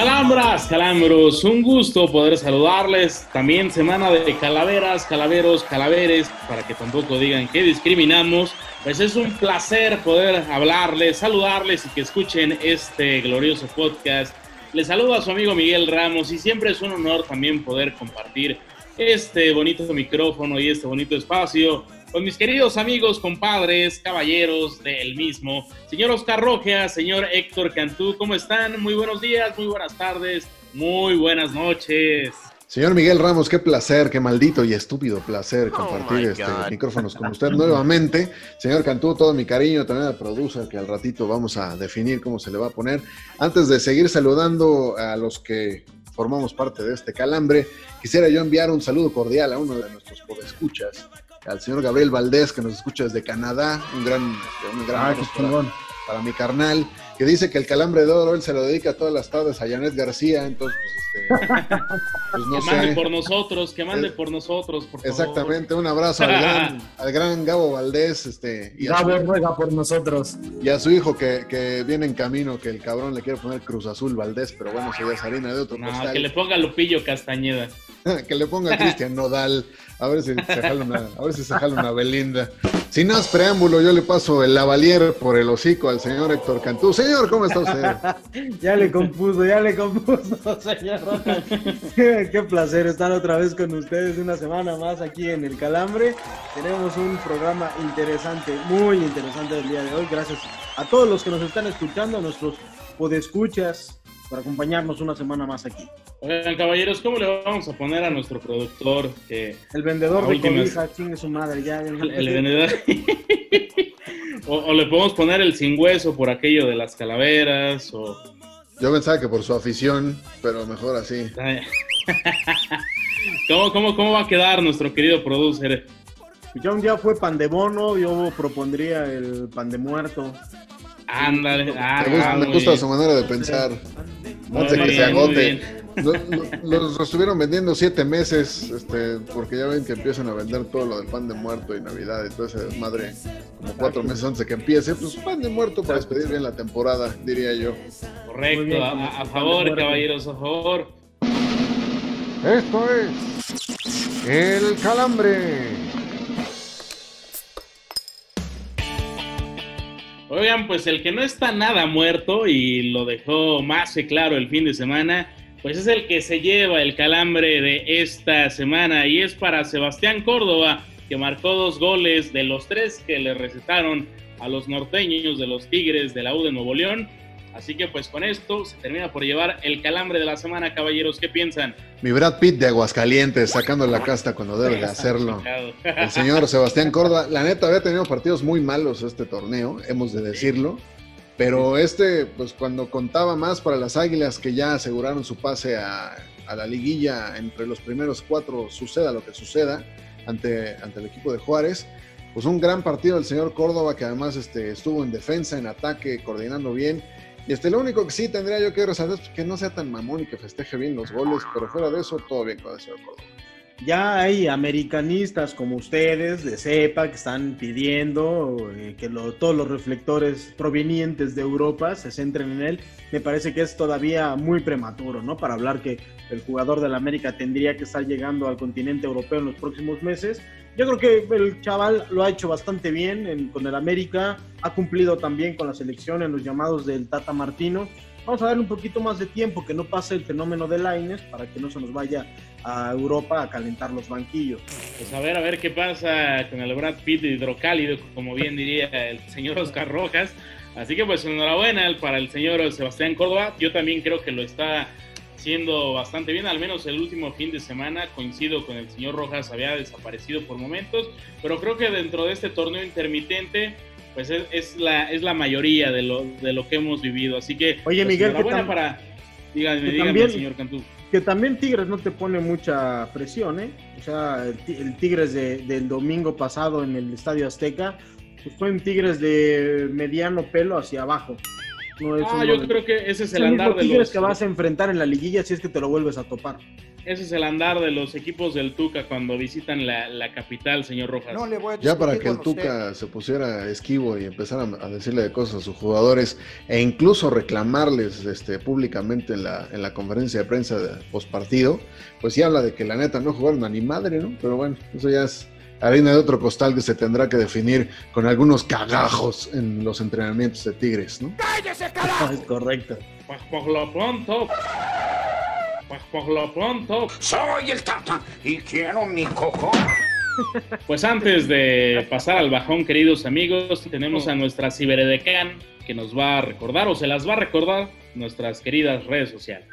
Calambras, calambros, un gusto poder saludarles. También semana de calaveras, calaveros, calaveres, para que tampoco digan que discriminamos. Pues es un placer poder hablarles, saludarles y que escuchen este glorioso podcast. Les saludo a su amigo Miguel Ramos y siempre es un honor también poder compartir este bonito micrófono y este bonito espacio con mis queridos amigos, compadres, caballeros del mismo. Señor Oscar Rojas, señor Héctor Cantú, ¿cómo están? Muy buenos días, muy buenas tardes, muy buenas noches. Señor Miguel Ramos, qué placer, qué maldito y estúpido placer compartir este, micrófonos con usted nuevamente. Señor Cantú, todo mi cariño, también al producer, que al ratito vamos a definir cómo se le va a poner. Antes de seguir saludando a los que formamos parte de este calambre, quisiera yo enviar un saludo cordial a uno de nuestros podescuchas, al señor Gabriel Valdés, que nos escucha desde Canadá, un gran, un gran Ah, para, para mi carnal, que dice que el calambre de oro él se lo dedica todas las tardes a Janet García, entonces pues, este, pues, no que mande sé. por nosotros, que mande Eh, por nosotros, por favor. Exactamente, un abrazo al gran, al gran Gabo Valdés, este, y Gabo su, ruega por nosotros. y a su hijo que, que viene en camino, que el cabrón le quiere poner Cruz Azul Valdés, pero bueno, eso ya es harina de otro No, costal. que le ponga Lupillo Castañeda. que le ponga Cristian Nodal, a ver si se jala una, a ver si se una Belinda. Sin más preámbulo, yo le paso el lavalier por el hocico al señor Héctor Cantú. Señor, ¿cómo está usted? Ya le compuso, ya le compuso, señor. Qué, placer estar otra vez con ustedes una semana más aquí en El Calambre. Tenemos un programa interesante, muy interesante el día de hoy. Gracias a todos los que nos están escuchando, a nuestros podescuchas, por acompañarnos una semana más aquí. Oigan, caballeros, ¿cómo le vamos a poner a nuestro productor? Que El vendedor de últimas. cobija, chingue su madre, ya. el, el vendedor. o, o le podemos poner el sin hueso por aquello de las calaveras, o. Yo pensaba que por su afición, pero mejor así. ¿Cómo, cómo, ¿Cómo va a quedar nuestro querido producer? John ya fue pan de bono, yo propondría el pan de muerto. Ándale, ah, Me gusta, ah, me gusta su manera de pensar. Antes de que se agote. Bien. Lo- lo- Los estuvieron vendiendo siete meses, este, porque ya ven que empiezan a vender todo lo del pan de muerto y Navidad y todo ese desmadre como cuatro meses antes de que empiece. Pues pan de muerto para despedir bien la temporada, diría yo. Correcto, bien, a, favor, caballeros, a favor. Esto es El Calambre. Oigan, pues el que no está nada muerto y lo dejó más que claro el fin de semana, pues es el que se lleva el calambre de esta semana y es para Sebastián Córdoba, que marcó dos goles de los tres que le recetaron a los norteños de los Tigres de la U de Nuevo León. Así que pues con esto se termina por llevar el calambre de la semana, caballeros. ¿Qué piensan? Mi Brad Pitt de Aguascalientes, sacando la casta cuando debe de hacerlo. El señor Sebastián Córdoba, la neta había tenido partidos muy malos este torneo, hemos de decirlo. Pero este, pues cuando contaba más para las Águilas que ya aseguraron su pase a, la liguilla entre los primeros cuatro, suceda lo que suceda, ante, ante el equipo de Juárez, pues un gran partido del señor Córdoba que además este, estuvo en defensa, en ataque, coordinando bien. Y este, lo único que sí tendría yo que resaltar es que no sea tan mamón y que festeje bien los goles, pero fuera de eso, todo bien con el señor Córdoba. Ya hay americanistas como ustedes de cepa que están pidiendo eh, que lo- todos los reflectores provenientes de Europa se centren en él. Me parece que es todavía muy prematuro, ¿no? Para hablar que el jugador del América tendría que estar llegando al continente europeo en los próximos meses. Yo creo que el chaval lo ha hecho bastante bien en- con el América, ha cumplido también con la selección en los llamados del Tata Martino. Vamos a darle un poquito más de tiempo, que no pase el fenómeno de Laines, para que no se nos vaya a Europa a calentar los banquillos. Pues a ver, a ver qué pasa con el Brad Pitt hidrocálido, como bien diría el señor Oscar Rojas. Así que pues enhorabuena para el señor Sebastián Córdoba. Yo también creo que lo está haciendo bastante bien, al menos el último fin de semana, coincido con el señor Rojas, había desaparecido por momentos, pero creo que dentro de este torneo intermitente, pues es, la, es la mayoría de lo, de lo que hemos vivido, así que... Oye, pues, Miguel, enhorabuena para... Dígame, dígame, también- señor Cantú. Que también Tigres no te pone mucha presión, ¿eh? O sea, el, el Tigres de- del domingo pasado en el Estadio Azteca, pues fue un Tigres de mediano pelo hacia abajo. No es Ah, yo de- creo que ese es es el el mismo andar de Tigres los... que vas a enfrentar en la liguilla si es que te lo vuelves a topar. Ese es el andar de los equipos del Tuca cuando visitan la, la capital, señor Rojas. No le voy a Ya para que el usted. Tuca se pusiera esquivo y empezara a decirle de cosas a sus jugadores e incluso reclamarles este, públicamente en la, en la conferencia de prensa de postpartido, pues sí habla de que la neta no jugaron a ni madre, ¿no? Pero bueno, eso ya es harina de otro costal que se tendrá que definir con algunos cagajos en los entrenamientos de Tigres, ¿no? ¡Cállese, carajo! Es correcto. Pues por lo pronto... Pues por lo pronto... Soy el Tata y quiero mi coco. Pues antes de pasar al bajón, queridos amigos, tenemos a nuestra ciberedecán que nos va a recordar o se las va a recordar nuestras queridas redes sociales.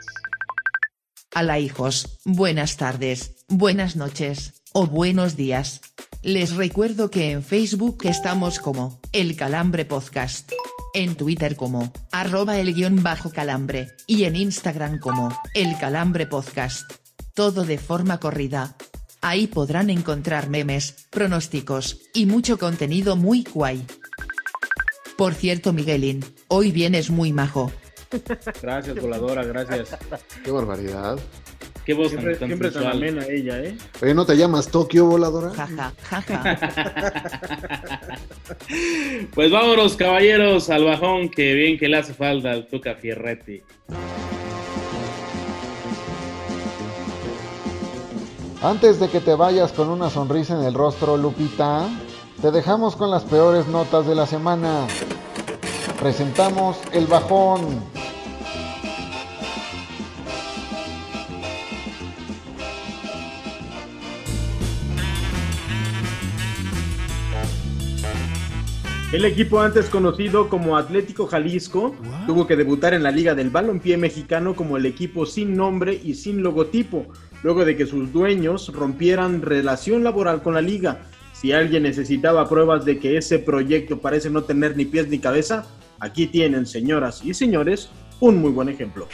Hola hijos, buenas tardes, buenas noches, o buenos días. Les recuerdo que en Facebook estamos como, El Calambre Podcast. En Twitter como, arroba el guion bajo calambre, y en Instagram como, El Calambre Podcast. Todo de forma corrida. Ahí podrán encontrar memes, pronósticos, y mucho contenido muy guay. Por cierto Miguelín, hoy vienes muy majo. Gracias, voladora, gracias. Qué barbaridad. Qué voz Siempre, tan siempre tan sensual. amena ella, ¿eh? Oye, ¿no te llamas Tokio, voladora? Jaja, jaja. Pues vámonos, caballeros, al bajón, que bien que le hace falta al Tuca Fierretti. Antes de que te vayas con una sonrisa en el rostro, Lupita, te dejamos con las peores notas de la semana. Presentamos el bajón. El equipo antes conocido como Atlético Jalisco tuvo que debutar en la Liga del Balompié Mexicano como el equipo sin nombre y sin logotipo, luego de que sus dueños rompieran relación laboral con la liga. Si alguien necesitaba pruebas de que ese proyecto parece no tener ni pies ni cabeza, aquí tienen, señoras y señores, un muy buen ejemplo.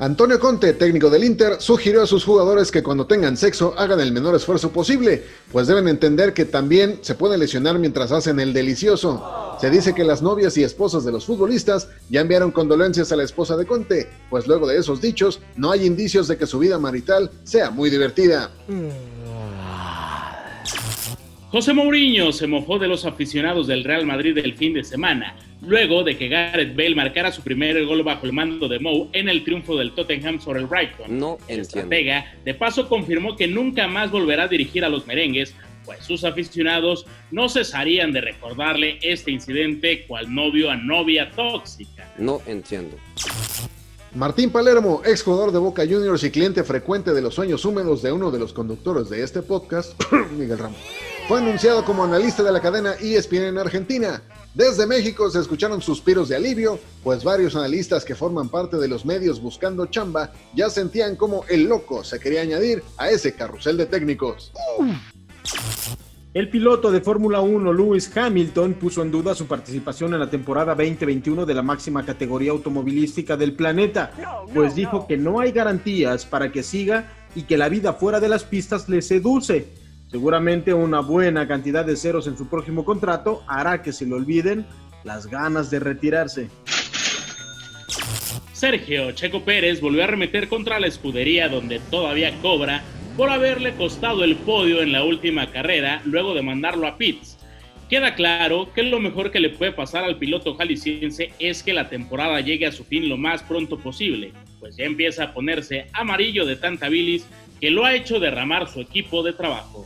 Antonio Conte, técnico del Inter, sugirió a sus jugadores que cuando tengan sexo hagan el menor esfuerzo posible, pues deben entender que también se pueden lesionar mientras hacen el delicioso. Se dice que las novias y esposas de los futbolistas ya enviaron condolencias a la esposa de Conte, pues luego de esos dichos no hay indicios de que su vida marital sea muy divertida. José Mourinho se mojó de los aficionados del Real Madrid el fin de semana, luego de que Gareth Bale marcara su primer gol bajo el mando de Mou en el triunfo del Tottenham sobre el Brighton. No El entiendo. estratega de paso confirmó que nunca más volverá a dirigir a los merengues, pues sus aficionados no cesarían de recordarle este incidente cual novio a novia tóxica. No entiendo. Martín Palermo, exjugador de Boca Juniors y cliente frecuente de los sueños húmedos de uno de los conductores de este podcast, Miguel Ramos, fue anunciado como analista de la cadena ESPN en Argentina. Desde México se escucharon suspiros de alivio, pues varios analistas que forman parte de los medios buscando chamba ya sentían como el loco se quería añadir a ese carrusel de técnicos. El piloto de Fórmula 1 Lewis Hamilton puso en duda su participación en la temporada 2021 de la máxima categoría automovilística del planeta, pues dijo que no hay garantías para que siga y que la vida fuera de las pistas le seduce. Seguramente una buena cantidad de ceros en su próximo contrato hará que se le olviden las ganas de retirarse. Sergio Checo Pérez volvió a arremeter contra la escudería donde todavía cobra por haberle costado el podio en la última carrera luego de mandarlo a pits. Queda claro que lo mejor que le puede pasar al piloto jalisciense es que la temporada llegue a su fin lo más pronto posible, pues ya empieza a ponerse amarillo de tanta bilis que lo ha hecho derramar su equipo de trabajo.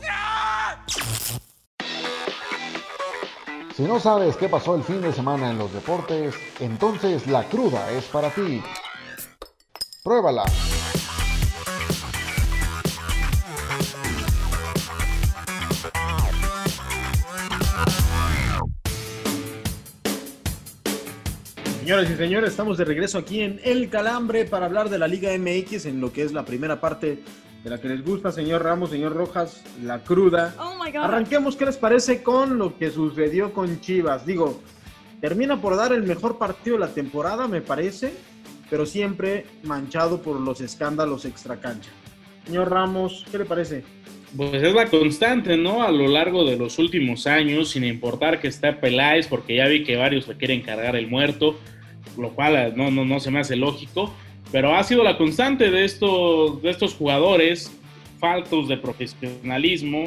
Si no sabes qué pasó el fin de semana en los deportes, entonces la cruda es para ti. Pruébala. Señoras y señores, estamos de regreso aquí en El Calambre para hablar de la Liga MX en lo que es la primera parte de la que les gusta, señor Ramos, señor Rojas, la cruda. Oh my God. Arranquemos, ¿qué les parece con lo que sucedió con Chivas? Digo, termina por dar el mejor partido de la temporada, me parece, pero siempre manchado por los escándalos extracancha. Señor Ramos, ¿qué le parece? Pues es la constante, ¿no? A lo largo de los últimos años, sin importar que esté Peláez, porque ya vi que varios le quieren cargar el muerto, lo cual no, no, no se me hace lógico, pero ha sido la constante de estos, de estos jugadores faltos de profesionalismo.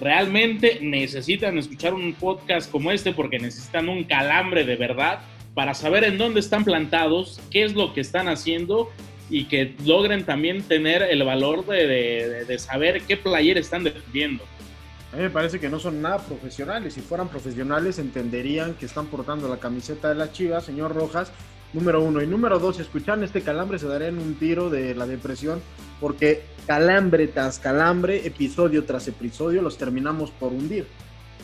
Realmente necesitan escuchar un podcast como este porque necesitan un calambre de verdad para saber en dónde están plantados, qué es lo que están haciendo y que logren también tener el valor de, de- de saber qué player están defendiendo. A mí me parece que no son nada profesionales. Si fueran profesionales, entenderían que están portando la camiseta de las Chivas, señor Rojas, número uno. Y número dos, si escuchan este calambre, se darían un tiro de la depresión, porque calambre tras calambre, episodio tras episodio, los terminamos por hundir.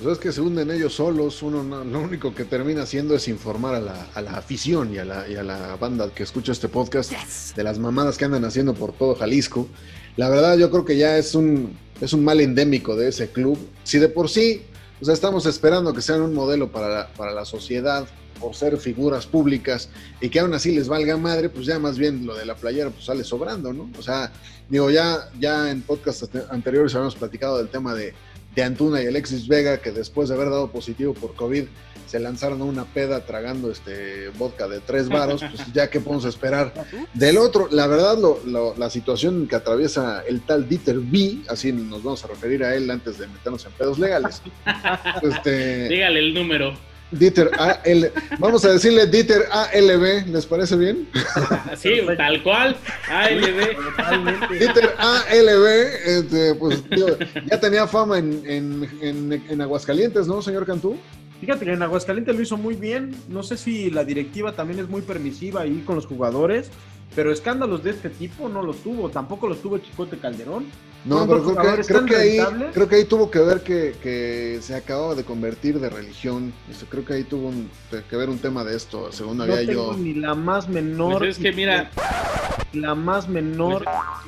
Pues es que se hunden ellos solos, uno no- lo único que termina haciendo es informar a la, a la afición y a la, y a la banda que escucha este podcast de las mamadas que andan haciendo por todo Jalisco. La verdad yo creo que ya es un, es un mal endémico de ese club. Si de por sí, o sea, estamos esperando que sean un modelo para la, para la sociedad por ser figuras públicas y que aún así les valga madre, pues ya más bien lo de la playera pues sale sobrando, ¿no? O sea, digo, ya, ya en podcasts ante- anteriores habíamos platicado del tema de, de Antuna y Alexis Vega, que después de haber dado positivo por COVID, se lanzaron a una peda tragando este vodka de tres varos, pues ya que podemos esperar del otro. La verdad, lo- lo- la situación que atraviesa el tal Dieter B, así nos vamos a referir a él antes de meternos en pedos legales. Este, Dígale el número. Dieter AL, vamos a decirle Dieter ALB, ¿les parece bien? Así, tal cual. ALB. Totalmente. Dieter ALB, este, pues digo, ya tenía fama en, en, en- en Aguascalientes, ¿no, señor Cantú? Fíjate que en Aguascalientes lo hizo muy bien. No sé si la directiva también es muy permisiva ahí con los jugadores, pero escándalos de este tipo no los tuvo. Tampoco los tuvo Chicote Calderón. No, pero creo que, creo que ahí, creo que ahí tuvo que ver que, que se acababa de convertir de religión. Este, creo que ahí tuvo un- que ver un tema de esto, según No había tengo yo. ni la más menor. Pues es que mira, La más menor.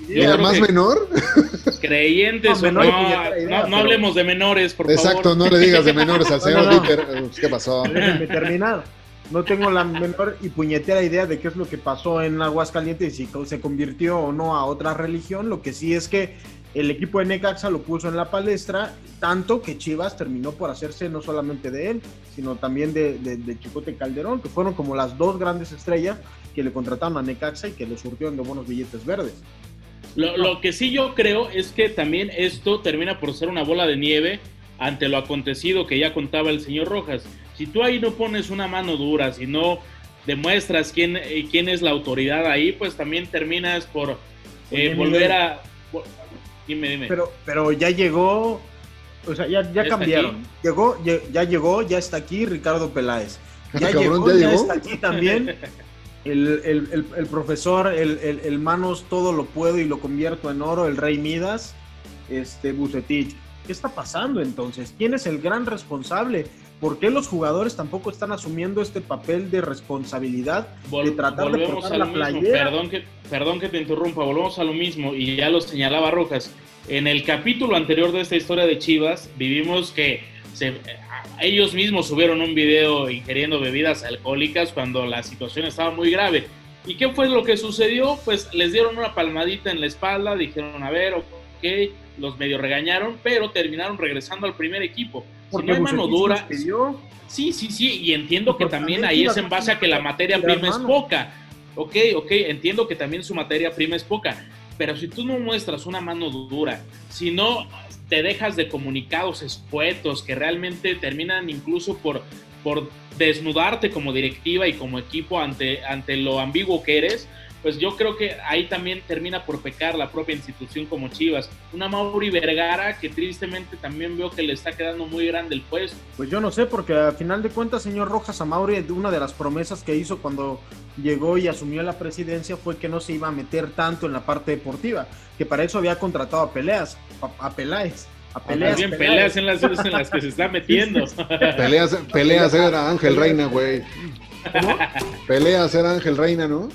Yo ¿Y la más menor? creyentes No, o menor no, idea, no, hablemos de menores, por Exacto, favor. no le digas de menores al señor No, no. Dieter. Pues, ¿Qué pasó? Déjenme terminar. No tengo la menor y puñetera idea de qué es lo que pasó en Aguascalientes y si se convirtió o no a otra religión. Lo que sí es que el equipo de Necaxa lo puso en la palestra, tanto que Chivas terminó por hacerse no solamente de él, sino también de, Chicote Calderón, que fueron como las dos grandes estrellas que le contrataron a Necaxa y que le surtieron de buenos billetes verdes. Lo, lo que sí yo creo es que también esto termina por ser una bola de nieve ante lo acontecido que ya contaba el señor Rojas. Si tú ahí no pones una mano dura, si no demuestras quién, eh, quién es la autoridad ahí, pues también terminas por eh, Oye, volver a... por- Dime, dime. Pero, pero ya llegó, o sea, ya, ya, ¿Ya cambiaron. Llegó, ya, ya llegó, ya está aquí Ricardo Peláez. Ya Ah, Cabrón, llegó, ¿ya ya, llegó? está aquí también el, el- el- el profesor, el, el- el manos todo lo puedo y lo convierto en oro, el rey Midas, este Bucetich. ¿Qué está pasando entonces? ¿Quién es el gran responsable? ¿Por qué los jugadores tampoco están asumiendo este papel de responsabilidad Vol- de tratar de portar la playera? Perdón que, perdón que te interrumpa, volvemos a lo mismo y ya lo señalaba Rojas. En el capítulo anterior de esta historia de Chivas, vivimos que se- ellos mismos subieron un video ingiriendo bebidas alcohólicas cuando la situación estaba muy grave. ¿Y qué fue lo que sucedió? Pues les dieron una palmadita en la espalda, dijeron, a ver, ok, los medio regañaron, pero terminaron regresando al primer equipo. Si no hay mano dura. Sí, sí, sí, y entiendo que también ahí es en base a que la materia prima es poca. Ok, ok, entiendo que también su materia prima es poca, pero si tú no muestras una mano dura, si no te dejas de comunicados escuetos que realmente terminan incluso por, por desnudarte como directiva y como equipo ante, ante lo ambiguo que eres, pues yo creo que ahí también termina por pecar la propia institución como Chivas. Una Mauri Vergara que tristemente también veo que le está quedando muy grande el puesto. Pues yo no sé, porque a final de cuentas, señor Rojas Amauri, una de las promesas que hizo cuando llegó y asumió la presidencia fue que no se iba a meter tanto en la parte deportiva, que para eso había contratado a Peleas, a, a Peláez. A Peleas, Más bien Peláez. peleas en las, en las que se está metiendo. Peleas, peleas era Ángel Reina, güey. Pelea a ser Ángel Reina, ¿no?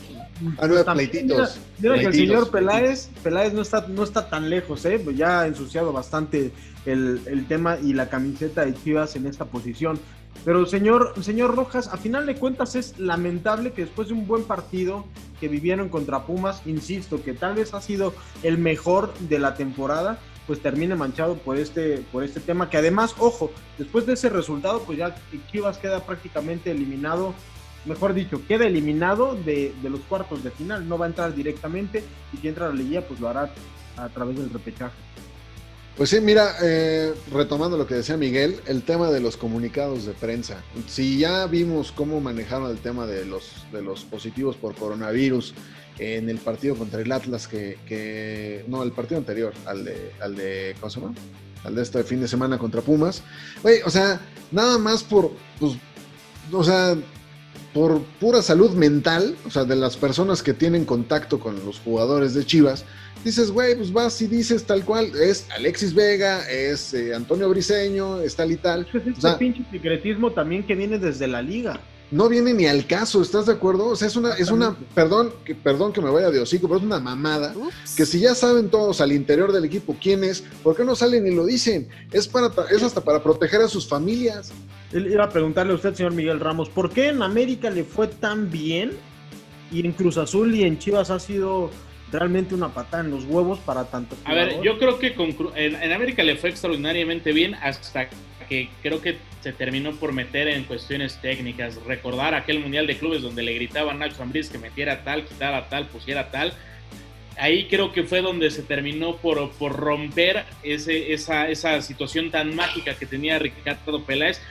Ah, no, también, pleititos. Mira, mira que el señor Peláez, Peláez no está, no está tan lejos, ¿eh? Pues ya ha ensuciado bastante el, el tema y la camiseta de Chivas en esta posición. Pero señor, señor Rojas, a final de cuentas es lamentable que después de un buen partido que vivieron contra Pumas, insisto, que tal vez ha sido el mejor de la temporada, pues termine manchado por este, por este tema, que además, ojo, después de ese resultado, pues ya Chivas queda prácticamente eliminado mejor dicho, queda eliminado de, de, los cuartos de final, no va a entrar directamente y si entra a la liguilla pues lo hará a través del repechaje. Pues sí, mira, eh, retomando lo que decía Miguel, el tema de los comunicados de prensa. Si ya vimos cómo manejaron el tema de los, de los positivos por coronavirus en el partido contra el Atlas, que, que no, el partido anterior, al de, al de, ¿cómo se llama? Al de este fin de semana contra Pumas. Oye, o sea, nada más por, pues, o sea, por pura salud mental, o sea, de las personas que tienen contacto con los jugadores de Chivas, dices, güey, pues vas y dices tal cual, es Alexis Vega, es eh, Antonio Briseño, es tal y tal. Pues es o sea, pinche secretismo también que viene desde la liga. No viene ni al caso, ¿estás de acuerdo? O sea, es una, es una, perdón, que, perdón que me vaya de hocico, pero es una mamada. Ups. Que si ya saben todos al interior del equipo quién es, ¿por qué no salen y lo dicen? Es para, es hasta para proteger a sus familias. Iba a preguntarle a usted, señor Miguel Ramos, ¿por qué en América le fue tan bien y en Cruz Azul y en Chivas ha sido realmente una patada en los huevos para tanto? A ver, yo creo que con, en, en, América le fue extraordinariamente bien hasta que creo que se terminó por meter en cuestiones técnicas. Recordar aquel Mundial de Clubes donde le gritaban a Nacho Ambriz que metiera tal, quitara tal, pusiera tal. Ahí creo que fue donde se terminó por, por romper ese, esa, esa situación tan mágica que tenía Ricardo Peláez.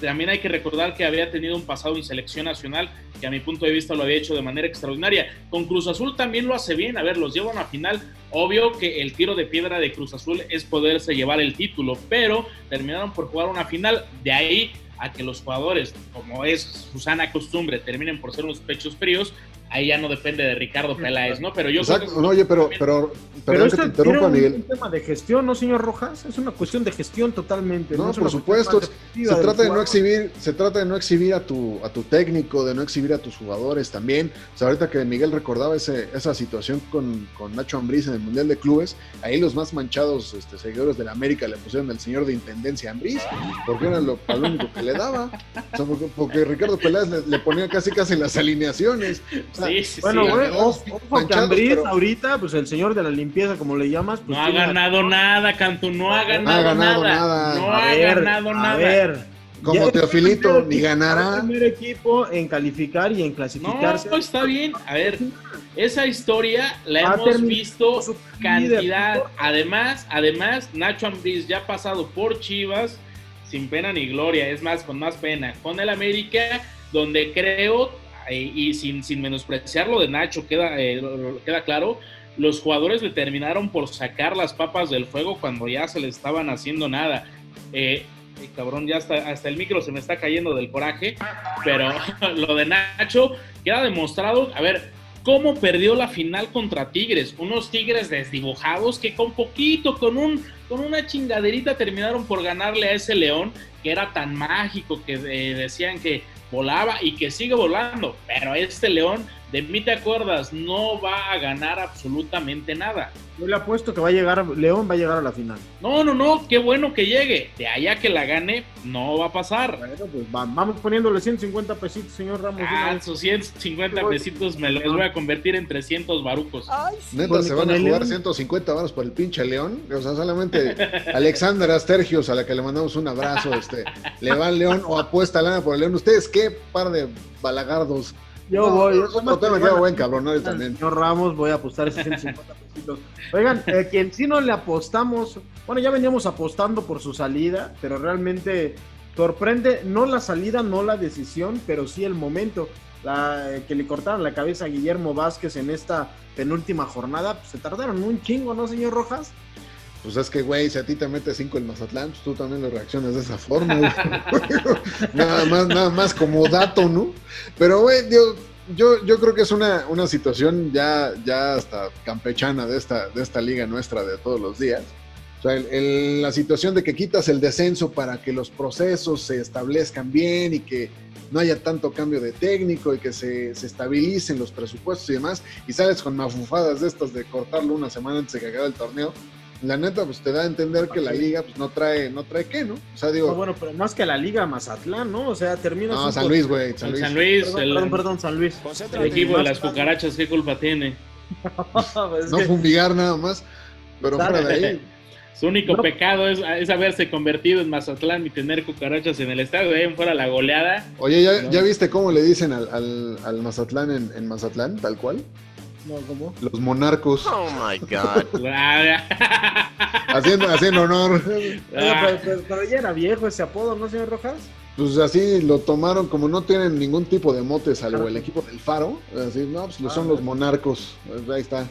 También hay que recordar que había tenido un pasado en selección nacional que a mi punto de vista lo había hecho de manera extraordinaria. Con Cruz Azul también lo hace bien, a ver, los lleva a final. Obvio que el tiro de piedra de Cruz Azul es poderse llevar el título, pero terminaron por jugar una final. De ahí a que los jugadores, como es Susana costumbre, terminen por ser unos pechos fríos, ahí ya no depende de Ricardo Peláez, ¿no? Pero yo Exacto, creo que no, oye, pero, pero, pero, que te un, Miguel. un tema de gestión, ¿no, señor Rojas? Es una cuestión de gestión totalmente. No, no por supuesto. Se trata de no exhibir, se trata de no exhibir a tu, a tu técnico, de no exhibir a tus jugadores también. O sea, ahorita que Miguel recordaba ese, esa situación con, con Nacho Ambriz en el Mundial de Clubes, ahí los más manchados este, seguidores de la América le pusieron al señor de Intendencia Ambriz, porque era lo, lo único que le daba. O sea, porque, porque Ricardo Peláez le, le, ponía casi casi las alineaciones. O sea, sí, sí, bueno, güey, sí, ojo, ojo que Ambriz pero... ahorita, pues el señor de la limpieza, como le llamas, pues no ha ganado nada, Canto, no ha ganado, ha ganado nada. nada. No a ha ver, ganado a nada. Ver. Como Teofilito, ni ganará. El primer equipo en calificar y en clasificarse. No, está bien. A ver, esa historia la hemos visto cantidad. Además, además, Nacho Ambriz ya ha pasado por Chivas sin pena ni gloria, es más, con más pena, con el América, donde creo, y sin, sin menospreciar lo de Nacho, queda, eh, queda claro, los jugadores le terminaron por sacar las papas del fuego cuando ya se le estaban haciendo nada. Eh, cabrón, ya hasta, hasta el micro se me está cayendo del coraje, pero lo de Nacho queda demostrado, a ver, cómo perdió la final contra Tigres, unos Tigres desdibujados que con poquito, con un con una chingaderita terminaron por ganarle a ese León que era tan mágico que eh, decían que volaba y que sigue volando, pero este León de mí te acuerdas, no va a ganar absolutamente nada. Yo le apuesto que va a llegar, León va a llegar a la final. No, no, no, qué bueno que llegue. De allá que la gane, no va a pasar. Bueno, pues vamos poniéndole 150 pesitos, señor Ramos. Ah, esos 150 pesitos me los voy a convertir en 300 barucos. Ay, sí. Neta, se van a jugar León? 150 varos por el pinche León. O sea, solamente Alexander Astergios, a la que le mandamos un abrazo, este, le va al León o apuesta lana por el León. ¿Ustedes qué par de balagardos? Yo no, voy. Yo no, me quedo buen cabrón, ¿no? también. Señor Ramos, voy a apostar esos 150 pesitos. Oigan, eh, quien sí no le apostamos, bueno, ya veníamos apostando por su salida, pero realmente sorprende, no la salida, no la decisión, pero sí el momento. La, eh, que le cortaron la cabeza a Guillermo Vázquez en esta penúltima jornada, pues se tardaron un chingo, ¿no, señor Rojas? Pues es que, güey, si a ti te mete cinco el Mazatlán, pues tú también le reaccionas de esa forma, nada más, nada más como dato, ¿no? Pero, güey, yo, yo, yo creo que es una, una situación ya, ya hasta campechana de esta, de esta liga nuestra de todos los días. O sea, el- el- la situación de que quitas el descenso para que los procesos se establezcan bien y que no haya tanto cambio de técnico y que se, se estabilicen los presupuestos y demás, y sales con mafufadas de estas de cortarlo una semana antes de que acabe el torneo, la neta, pues te da a entender que la liga pues no trae, no trae qué, ¿no? O sea, digo, No, bueno, pero más que la Liga Mazatlán, ¿no? O sea, termina no, San Luis, güey, San Luis. San Luis, Perdón, el, perdón, perdón, San Luis. el equipo de las cucarachas, ¿qué culpa tiene? Es No que- fumigar nada más, pero fuera de ahí. Su único No. pecado es, es haberse convertido en Mazatlán y tener cucarachas en el estadio. De ahí en fuera la goleada. Oye, ¿ya, No. ya viste cómo le dicen al, al, al Mazatlán en, en Mazatlán, tal cual? No, ¿cómo? Los monarcos. Oh my god. Ah, Haciendo, haciendo honor. Oiga, pero, pero- pero ya era viejo ese apodo, ¿no, señor Rojas? Pues así lo tomaron, como no tienen ningún tipo de mote, salvo el equipo del Faro. Así, no, pues son los monarcos. Pues ahí está.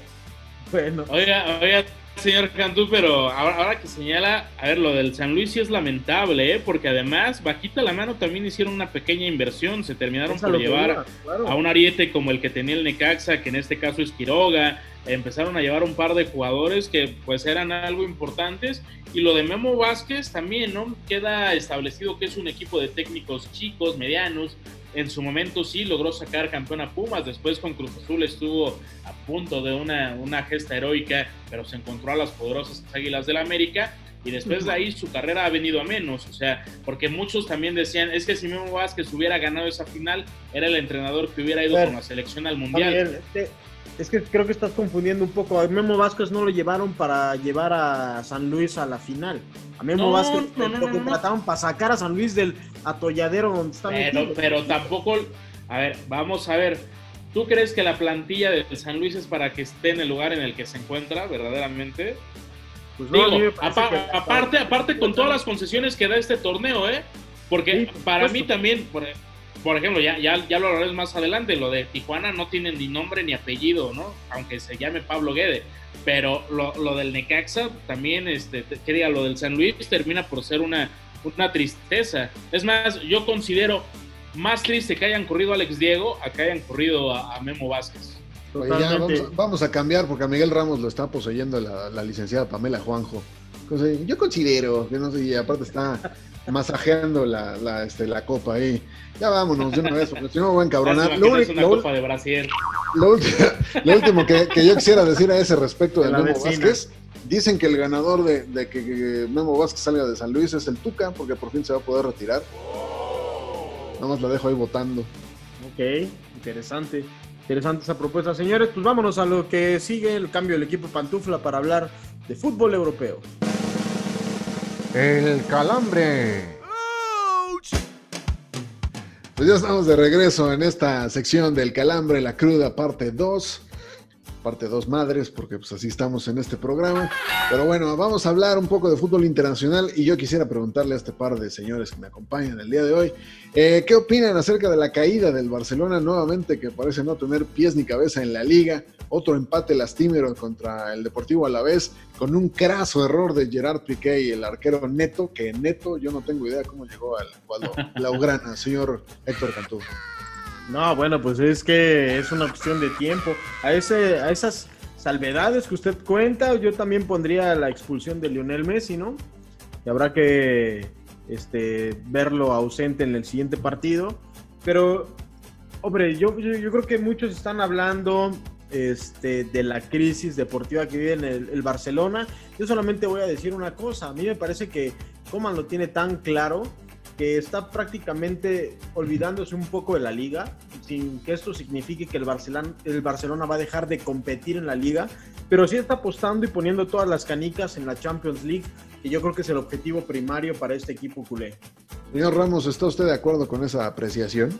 Bueno, Oiga, oiga, señor Cantú, pero ahora, ahora que señala, a ver, lo del San Luis sí es lamentable, ¿eh? porque además, bajita la mano, también hicieron una pequeña inversión, se terminaron por llevar iba, claro. a un ariete como el que tenía el Necaxa, que en este caso es Quiroga, empezaron a llevar un par de jugadores que pues eran algo importantes, y lo de Memo Vázquez también, ¿no? Queda establecido que es un equipo de técnicos chicos, medianos, en su momento sí logró sacar campeón a Pumas, después con Cruz Azul estuvo a punto de una, una gesta heroica, pero se encontró a las poderosas Águilas del América y después de ahí su carrera ha venido a menos, o sea, porque muchos también decían, es que si Memo Vázquez hubiera ganado esa final, era el entrenador que hubiera ido con la selección al Mundial. Este, es que creo que estás confundiendo un poco. A Memo Vázquez no lo llevaron para llevar a San Luis a la final. A Memo No, Vázquez no, no, lo contrataron para sacar a San Luis del atolladero donde está Pero, metido. pero tampoco, a ver, vamos a ver, ¿tú crees que la plantilla de San Luis es para que esté en el lugar en el que se encuentra verdaderamente? Pues Digo, me parece apa- que- aparte, aparte con todas las concesiones que da este torneo, ¿eh? Porque Sí, para mí también, por, por ejemplo, ya, ya, ya lo hablaré más adelante, lo de Tijuana no tiene ni nombre ni apellido, ¿no? Aunque se llame Pablo Guede. Pero lo, lo del Necaxa también, este, te- que diga, lo del San Luis termina por ser una, una tristeza. Es más, yo considero más triste que hayan corrido a Alex Diego a que hayan corrido a, a Memo Vázquez. Oye, ya, Totalmente. vamos, a- vamos a cambiar porque a Miguel Ramos lo está poseyendo la, la licenciada Pamela Juanjo. Entonces, yo considero que no sé, y aparte está masajeando la, la, este, la copa ahí. Ya vámonos de una vez, porque si no me voy a encabronar. Lástima Lo, es una lo- copa de Brasil. lo último, lo último que, que yo quisiera decir a ese respecto de De la Memo vecina. Vázquez, dicen que el ganador de, de que, que Memo Vázquez salga de San Luis es el Tuca, porque por fin se va a poder retirar. Nada más la dejo ahí votando. Ok, interesante. Interesante esa propuesta, señores. Pues vámonos a lo que sigue, el cambio del equipo Pantufla para hablar de fútbol europeo. El calambre. Pues ya estamos de regreso en esta sección del calambre, la cruda, parte 2. Parte 2 madres, porque pues así estamos en este programa. Pero bueno, vamos a hablar un poco de fútbol internacional y yo quisiera preguntarle a este par de señores que me acompañan el día de hoy, eh, ¿qué opinan acerca de la caída del Barcelona nuevamente, que parece no tener pies ni cabeza en la liga? Otro empate lastimero contra el Deportivo Alavés, con un craso error de Gerard Piqué y el arquero Neto, que Neto yo no tengo idea cómo llegó al cuadro Blaugrana, señor Héctor Cantú. No, bueno, pues es que es una cuestión de tiempo. A, ese, a esas salvedades que usted cuenta, yo también pondría la expulsión de Lionel Messi, ¿no? Y habrá que este, verlo ausente en el siguiente partido. Pero, hombre, yo, yo, creo que muchos están hablando este, de la crisis deportiva que vive en el, el Barcelona. Yo solamente voy a decir una cosa. A mí me parece que Coman lo tiene tan claro que está prácticamente olvidándose un poco de la liga, sin que esto signifique que el Barcelona, el Barcelona va a dejar de competir en la liga, pero sí está apostando y poniendo todas las canicas en la Champions League, que yo creo que es el objetivo primario para este equipo culé. Señor Ramos, ¿está usted de acuerdo con esa apreciación?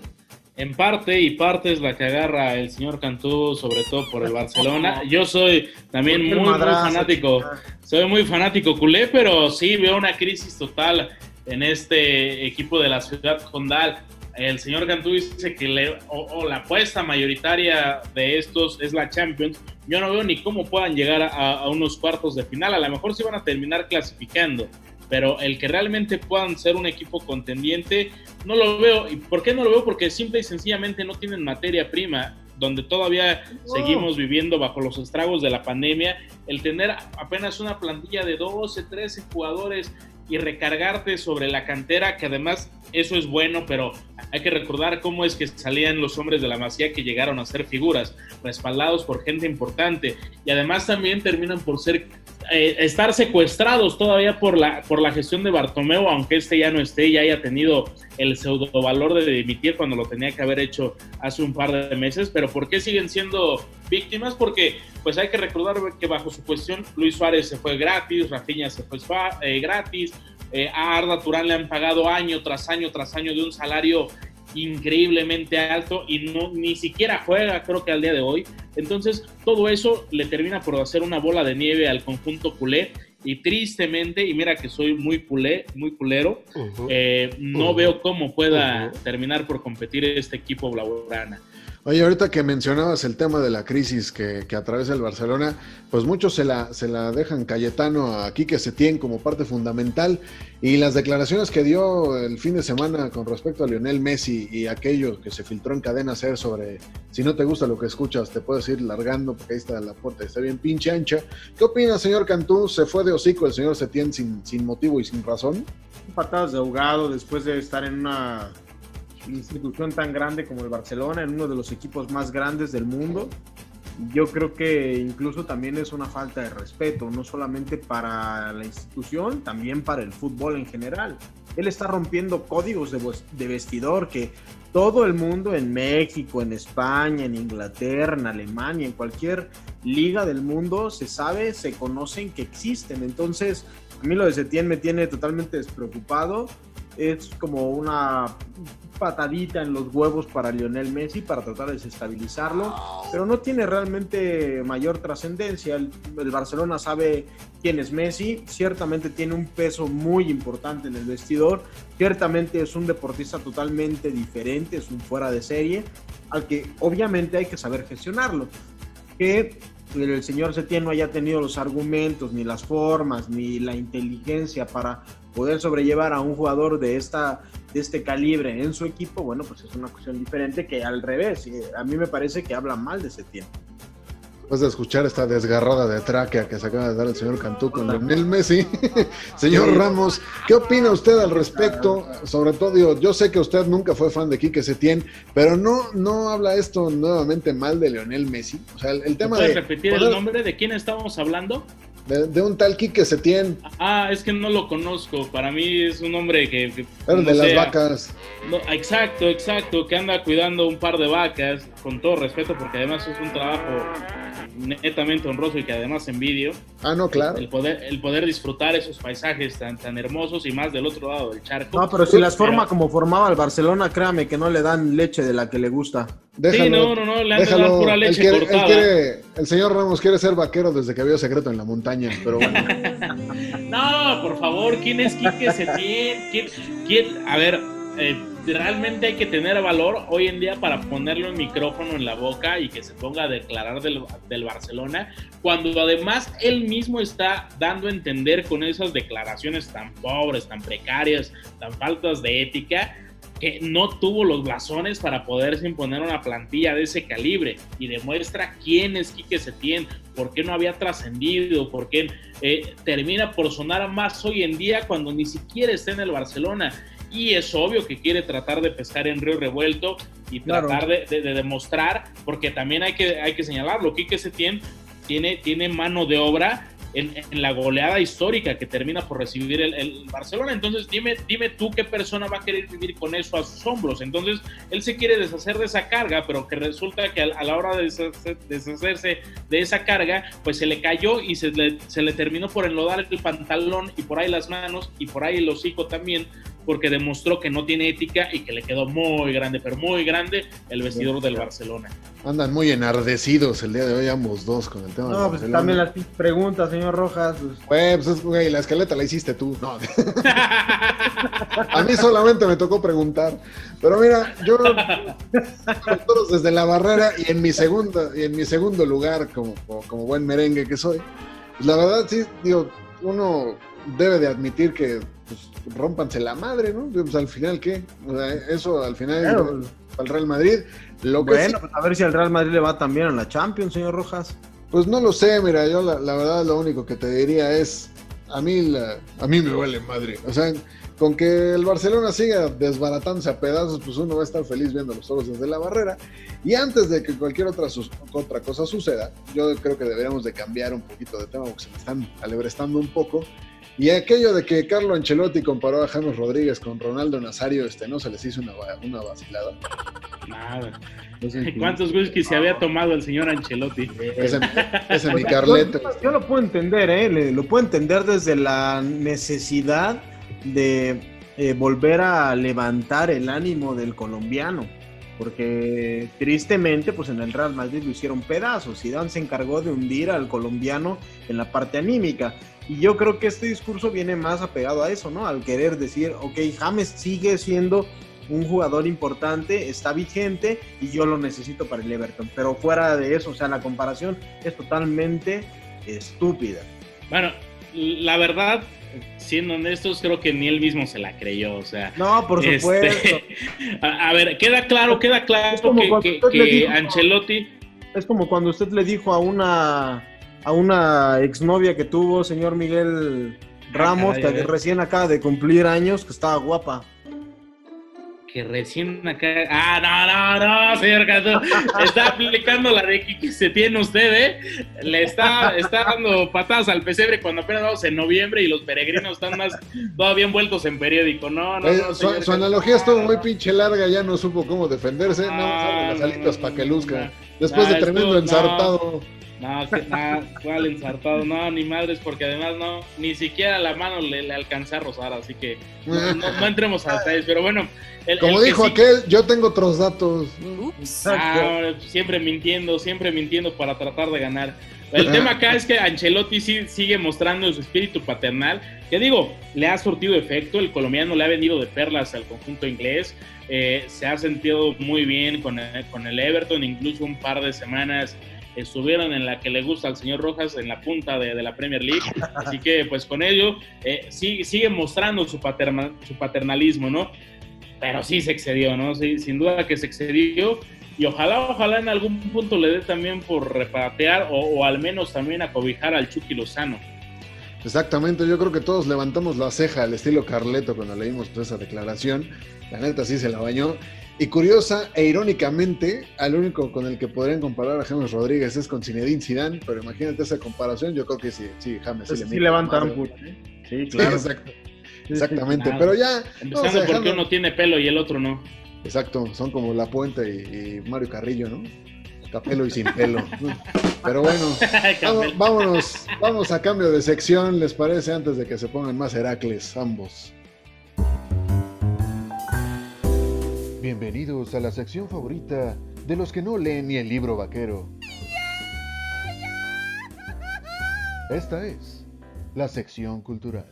En parte y parte es la que agarra el señor Cantú, sobre todo por el Barcelona. Yo soy también muy, muy fanático, chica. soy muy fanático culé, pero sí veo una crisis total en este equipo de la ciudad condal. El señor Cantú dice que le, o, o la apuesta mayoritaria de estos es la Champions. Yo no veo ni cómo puedan llegar a, a unos cuartos de final. A lo mejor sí van a terminar clasificando, pero el que realmente puedan ser un equipo contendiente, no lo veo. ¿Y por qué no lo veo? Porque simple y sencillamente no tienen materia prima. donde todavía seguimos viviendo bajo los estragos de la pandemia, el tener apenas una plantilla de 12, 13 jugadores y recargarte sobre la cantera, que además eso es bueno, pero hay que recordar cómo es que salían los hombres de la Masía que llegaron a ser figuras, respaldados por gente importante, y además también terminan por ser eh, estar secuestrados todavía por la, por la gestión de Bartomeu, aunque este ya no esté y haya tenido el pseudo valor de dimitir cuando lo tenía que haber hecho hace un par de meses, pero ¿por qué siguen siendo víctimas? Porque pues hay que recordar que bajo su cuestión Luis Suárez se fue gratis, Rafinha se fue eh, gratis, eh, a Arda Turán le han pagado año tras año tras año de un salario increíblemente alto y no ni siquiera juega creo que al día de hoy. Entonces todo eso le termina por hacer una bola de nieve al conjunto culé y tristemente, y mira que soy muy culé, muy culero, eh, no veo cómo pueda terminar por competir este equipo blaugrana. Oye, ahorita que mencionabas el tema de la crisis que, atraviesa el Barcelona, pues muchos se la, se la dejan Cayetano a Quique Setién como parte fundamental y las declaraciones que dio el fin de semana con respecto a Lionel Messi y aquello que se filtró en cadena ser sobre si no te gusta lo que escuchas te puedes ir largando porque ahí está la puerta, está bien pinche ancha. ¿Qué opina, señor Cantú? ¿Se fue de hocico el señor Setién sin, sin motivo y sin razón? Patadas de ahogado después de estar en una institución tan grande como el Barcelona, en uno de los equipos más grandes del mundo, yo creo que incluso también es una falta de respeto, no solamente para la institución, también para el fútbol en general. Él está rompiendo códigos de, vestidor que todo el mundo en México, en España, en Inglaterra, en Alemania, en cualquier liga del mundo se sabe, se conocen que existen. Entonces, a mí lo de Setién me tiene totalmente despreocupado. Es como una patadita en los huevos para Lionel Messi para tratar de desestabilizarlo, pero no tiene realmente mayor trascendencia. El, Barcelona sabe quién es Messi, ciertamente tiene un peso muy importante en el vestidor, ciertamente es un deportista totalmente diferente, es un fuera de serie, al que obviamente hay que saber gestionarlo. Que el señor Setién no haya tenido los argumentos, ni las formas, ni la inteligencia para poder sobrellevar a un jugador de, esta, de este calibre en su equipo, bueno, pues es una cuestión diferente que al revés. A mí me parece que habla mal de Setién. Después de escuchar esta desgarrada de tráquea que se acaba de dar el señor Cantú con Lionel Messi, señor Ramos, ¿qué opina usted al respecto? Sobre todo, yo sé que usted nunca fue fan de Quique Setién, pero no, no habla esto nuevamente mal de Lionel Messi. O sea, el, tema ¿Puedes de. repetir el nombre de quién estábamos hablando? De, un tal Quique Setién. Ah, es que no lo conozco. Para mí es un hombre que. Pero de las vacas. exacto, exacto. Que anda cuidando un par de vacas, con todo respeto, porque además es un trabajo netamente honroso y que además envidio. Ah, no, claro. El poder, el poder disfrutar esos paisajes tan, tan hermosos y más del otro lado del charco. No, pero si las forma como formaba el Barcelona, créame que no le dan leche de la que le gusta. sí, no, no, no, le han dado pura leche cortada. el señor Ramos quiere ser vaquero desde que vio Secreto en la Montaña, pero bueno. no, por favor, ¿quién es Quique Setién? ¿Quién, quién? A ver, eh, realmente hay que tener valor hoy en día para ponerlo en micrófono en la boca y que se ponga a declarar del, del, Barcelona, cuando además él mismo está dando a entender con esas declaraciones tan pobres, tan precarias, tan faltas de ética, que no tuvo los blasones para poderse imponer una plantilla de ese calibre. Y demuestra quién es Quique Setién, por qué no había trascendido, por qué eh, termina por sonar más hoy en día cuando ni siquiera está en el Barcelona y es obvio que quiere tratar de pescar en río revuelto y tratar de, demostrar, porque también hay que, hay que señalarlo, Quique Setién tiene, tiene mano de obra en, la goleada histórica que termina por recibir el, Barcelona. Entonces, dime, dime tú qué persona va a querer vivir con eso a sus hombros. Entonces, él se quiere deshacer de esa carga, pero que resulta que a, la hora de deshacerse de esa carga, pues se le cayó y se le, se le terminó por enlodar el pantalón y por ahí las manos y por ahí el hocico también porque demostró que no tiene ética y que le quedó muy grande, pero muy grande el vestidor del Barcelona. Andan muy enardecidos el día de hoy ambos dos con el tema no, pues también las preguntas, señor Rojas. Pues, pues güey, la escaleta la hiciste tú. No. A mí solamente me tocó preguntar. Pero mira, yo todos desde la barrera y en mi segunda, y en mi segundo lugar, como, como, buen merengue que soy, pues la verdad sí, digo, uno debe de admitir que pues, rompanse la madre, ¿no? Pues al final, ¿qué? eso al final para el Real Madrid. Lo que Bueno, sí- pues a ver si al Real Madrid le va también en la Champions, señor Rojas. pues no lo sé, mira, yo la, la verdad lo único que te diría es, a mí, la- a mí me vale madre. O sea, con que el Barcelona siga desbaratándose a pedazos, pues uno va a estar feliz viendo los toros desde la barrera. Y antes de que cualquier otra, otra cosa suceda, yo creo que deberíamos de cambiar un poquito de tema porque se me están alebrestando un poco. Y aquello de que Carlo Ancelotti comparó a James Rodríguez con Ronaldo Nazario, este, ¿no se les hizo una, va- una vacilada? Nada. ¿Cuántos whisky se había tomado el señor Ancelotti? Ese, mi Yo, Carleto. yo- yo lo puedo entender, ¿eh? Le- lo puedo entender desde la necesidad de eh, volver a levantar el ánimo del colombiano. Porque tristemente, pues en el Real Madrid lo hicieron pedazos. Zidane se encargó de hundir al colombiano en la parte anímica. Y yo creo que este discurso viene más apegado a eso, ¿no? Al querer decir, ok, James sigue siendo un jugador importante, está vigente y yo lo necesito para el Everton. Pero fuera de eso, o sea, la comparación es totalmente estúpida. Bueno, la verdad, siendo honestos, creo que ni él mismo se la creyó. O sea, No, por este, supuesto. a, a ver, queda claro, queda Es claro como que, cuando que- usted le que dijo- Ancelotti. Es como cuando usted le dijo a una a una exnovia que tuvo, señor Miguel Ramos, caray, a que recién acaba de cumplir años, que estaba guapa. Que recién acá. Ah, no, no, no, señor Cantú. Está aplicando la de que se tiene usted, ¿eh? Le está, está dando patadas al pesebre cuando apenas vamos en noviembre y los peregrinos están más todavía envueltos en periódico. No, no, Eh, no. su, su analogía estuvo muy pinche larga, ya no supo cómo defenderse. No, No, abre las no, alitas no, para que no, luzca. no. Después No, de tremendo estuvo- no. ensartado. No, que, no, ¿cuál ensartado? No, ni madres, porque además no, ni siquiera la mano le, le alcanza a rozar, así que no, no- no entremos a detalles, pero bueno. el- Como el dijo sí- aquel, yo tengo otros datos. Ah, siempre mintiendo, siempre mintiendo para tratar de ganar. El Ah. tema acá es que Ancelotti sí, sigue mostrando su espíritu paternal, que digo, le ha surtido efecto, el colombiano le ha vendido de perlas al conjunto inglés, eh, se ha sentido muy bien con el, con el Everton, incluso un par de semanas estuvieron en la que le gusta al señor Rojas en la punta de, de la Premier League, así que pues con ello eh, sigue, mostrando su, paterna- su paternalismo, ¿no? Pero sí se excedió, ¿no? Sin duda que se excedió y ojalá, ojalá en algún punto le dé también por repatear o, o al menos también acobijar al Chucky Lozano. Exactamente, yo creo que todos levantamos la ceja al estilo Carleto cuando leímos esa declaración. La neta sí se la bañó. Y curiosa e irónicamente, al único con el que podrían comparar a James Rodríguez es con Zinedine Zidane, pero imagínate esa comparación, yo creo que sí, sí, James sí, le sí levantan madre. puta, ¿eh? Sí, Sí, claro. exacto- exactamente, pero ya, Empezando porque uno tiene pelo y el otro no. Exacto, son como La Puente y, y Mario Carrillo, ¿no? Capelo y sin pelo. Pero bueno, vámonos, vamos a cambio de sección, ¿les parece? Antes de que se pongan más Heracles, ambos. Bienvenidos a la sección favorita de los que no leen ni el libro vaquero. Esta es la sección cultural.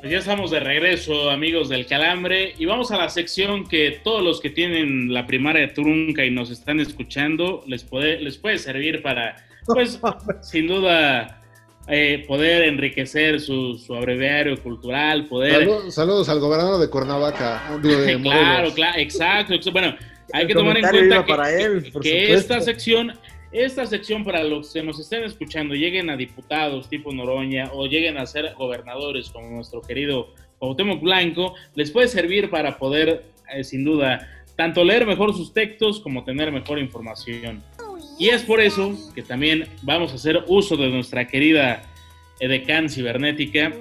Pues ya estamos de regreso, amigos del Calambre, y vamos a la sección que todos los que tienen la primaria trunca y nos están escuchando les puede, les puede servir para, pues, sin duda, eh, poder enriquecer su, su abreviario cultural, poder... Salu- saludos al gobernador de Cuernavaca, de claro, claro, exacto. ex- Bueno, hay El que tomar en cuenta que, para él, que- por que supuesto. esta sección, esta sección para los que nos estén escuchando, lleguen a diputados tipo Noroña o lleguen a ser gobernadores como nuestro querido Cuauhtémoc Blanco, les puede servir para poder, eh, sin duda, tanto leer mejor sus textos como tener mejor información. Y es por eso que también vamos a hacer uso de nuestra querida edecán cibernética.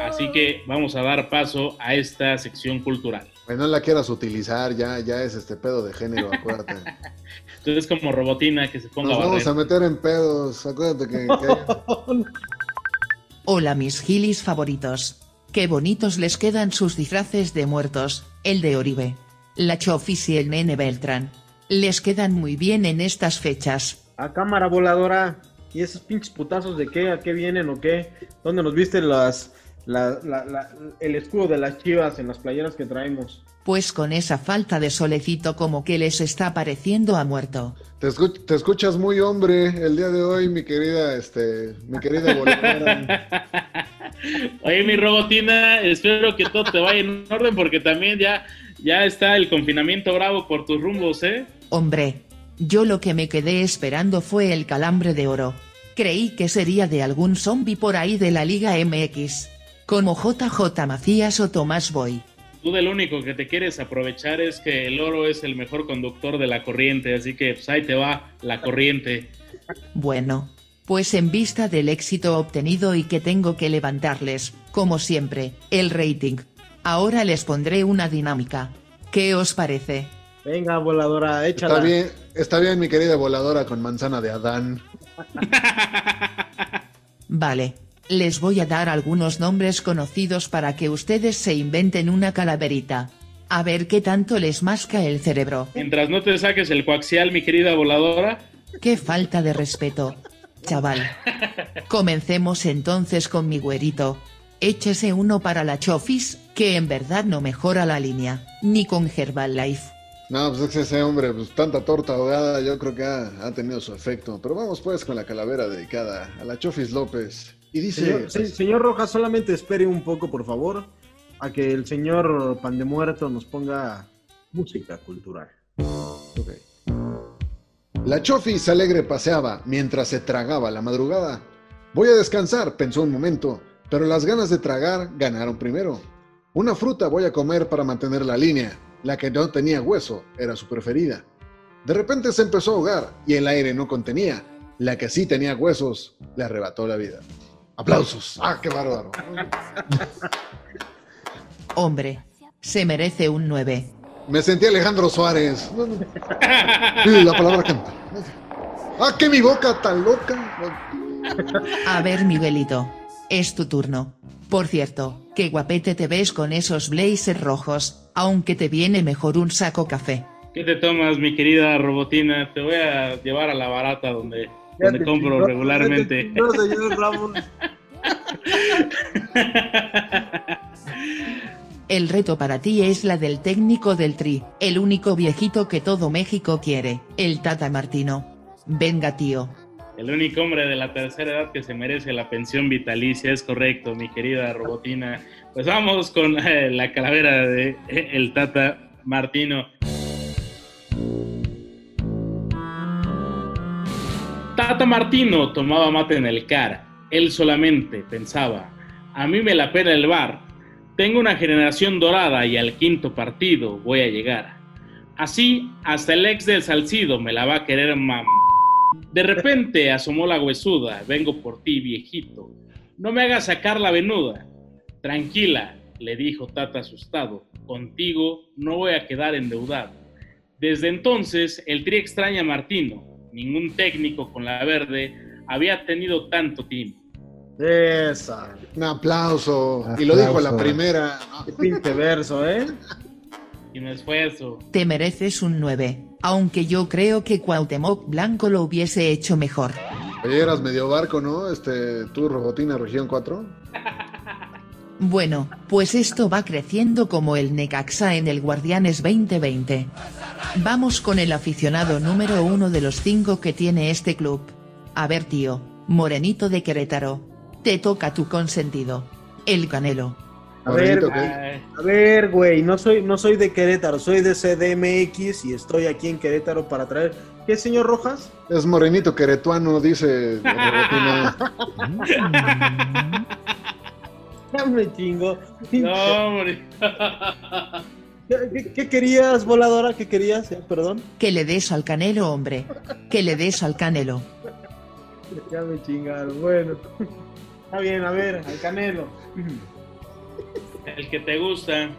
Así que vamos a dar paso a esta sección cultural. Pues no la quieras utilizar, ya, ya es este pedo de género, acuérdate. Entonces como robotina que se ponga Nos a vamos a meter en pedos, acuérdate que... que- Hola mis gilis favoritos. Qué bonitos les quedan sus disfraces de muertos, el de Oribe. La Chofis y el nene Beltrán. Les quedan muy bien en estas fechas. A cámara voladora. ¿Y esos pinches putazos de qué? ¿A qué vienen o qué? ¿Dónde nos viste las, la- la- la- el escudo de las chivas en las playeras que traemos. Pues con esa falta de solecito como que les está pareciendo a muerto. Te, escu- te escuchas muy hombre el día de hoy, mi querida, este, mi querida voladora. Oye, mi robotina, espero que todo te vaya en orden porque también ya, ya está el confinamiento bravo por tus rumbos, ¿eh? Hombre, yo lo que me quedé esperando fue el calambre de oro. Creí que sería de algún zombie por ahí de la Liga MX. Como JJ Macías o Tomás Boy. Tú del único que te quieres aprovechar es que el oro es el mejor conductor de la corriente, así que pues ahí te va la corriente. Bueno, pues en vista del éxito obtenido y que tengo que levantarles, como siempre, el rating. Ahora les pondré una dinámica. ¿Qué os parece? Venga, voladora, échala. Está bien, está bien, mi querida voladora con manzana de Adán. Vale, les voy a dar algunos nombres conocidos para que ustedes se inventen una calaverita. A ver qué tanto les masca el cerebro. Mientras no te saques el coaxial, mi querida voladora, Qué falta de respeto. Chaval. Comencemos entonces con mi güerito. Échese uno para la Chofis, que en verdad no mejora la línea, ni con Herbalife. No, pues ese hombre, pues tanta torta ahogada, yo creo que ha, ha tenido su efecto. Pero vamos pues con la calavera dedicada a la Chofis López. Y dice, Señor, se- señor Rojas, solamente espere un poco, por favor, a que el señor Pan de Muerto nos ponga música cultural. Ok. La Chofis alegre paseaba mientras se tragaba la madrugada. Voy a descansar, pensó un momento, pero las ganas de tragar ganaron primero. Una fruta voy a comer para mantener la línea. La que no tenía hueso era su preferida. De repente se empezó a ahogar y el aire no contenía. La que sí tenía huesos le arrebató la vida. Aplausos. ¡Ah, qué bárbaro! Hombre, se merece un 9. Me sentí Alejandro Suárez. La palabra canta. ¡Ah, que mi boca tan loca! A ver, Miguelito. Es tu turno. Por cierto, qué guapete te ves con esos blazers rojos, aunque te viene mejor un saco café. ¿qué te tomas, mi querida robotina? Te voy a llevar a la barata donde, donde compro chingó, regularmente. ya te chingó, señor Ramón. El reto para ti es la del técnico del Tri, el único viejito que todo México quiere, el Tata Martino. Venga, tío. El único hombre de la tercera edad que se merece la pensión vitalicia, es correcto, mi querida robotina. Pues vamos con eh, la calavera de eh, el Tata Martino. Tata Martino tomaba mate en el CAR. Él solamente pensaba, a mí me la pena el bar. Tengo una generación dorada y al quinto partido voy a llegar. Así, hasta el ex del Salcido me la va a querer mam. De repente asomó la huesuda, vengo por ti, viejito. No me hagas sacar la venuda. Tranquila, le dijo Tata asustado, contigo no voy a quedar endeudado. Desde entonces, el Tri extraña a Martino. Ningún técnico con la verde había tenido tanto tiempo. Esa. Un aplauso. Y lo dijo la Aplauso. primera. Qué pinche verso, ¿eh? Sin esfuerzo. Te mereces un 9, aunque yo creo que Cuauhtémoc Blanco lo hubiese hecho mejor. Oye, eras medio barco, ¿no? Este, tú, Robotina, región 4. Bueno, pues esto va creciendo como el Necaxa en el Guardianes 2020. Vamos con el aficionado número uno de los cinco que tiene este club. A ver tío, Morenito de Querétaro. Te toca tu consentido. El Canelo. A ver, Morenito, A ver, güey, no soy, no soy de Querétaro, soy de CDMX y estoy aquí en Querétaro para traer. ¿Qué, señor Rojas? Es morenito queretuano, dice me chingo. no, hombre. ¿Qué, qué- qué querías, voladora? ¿Qué querías? Eh, perdón. Que le des al Canelo, hombre. Que le des al Canelo. Ya me chingaron. Bueno. Está bien, a ver, al canelo. El que te gusta.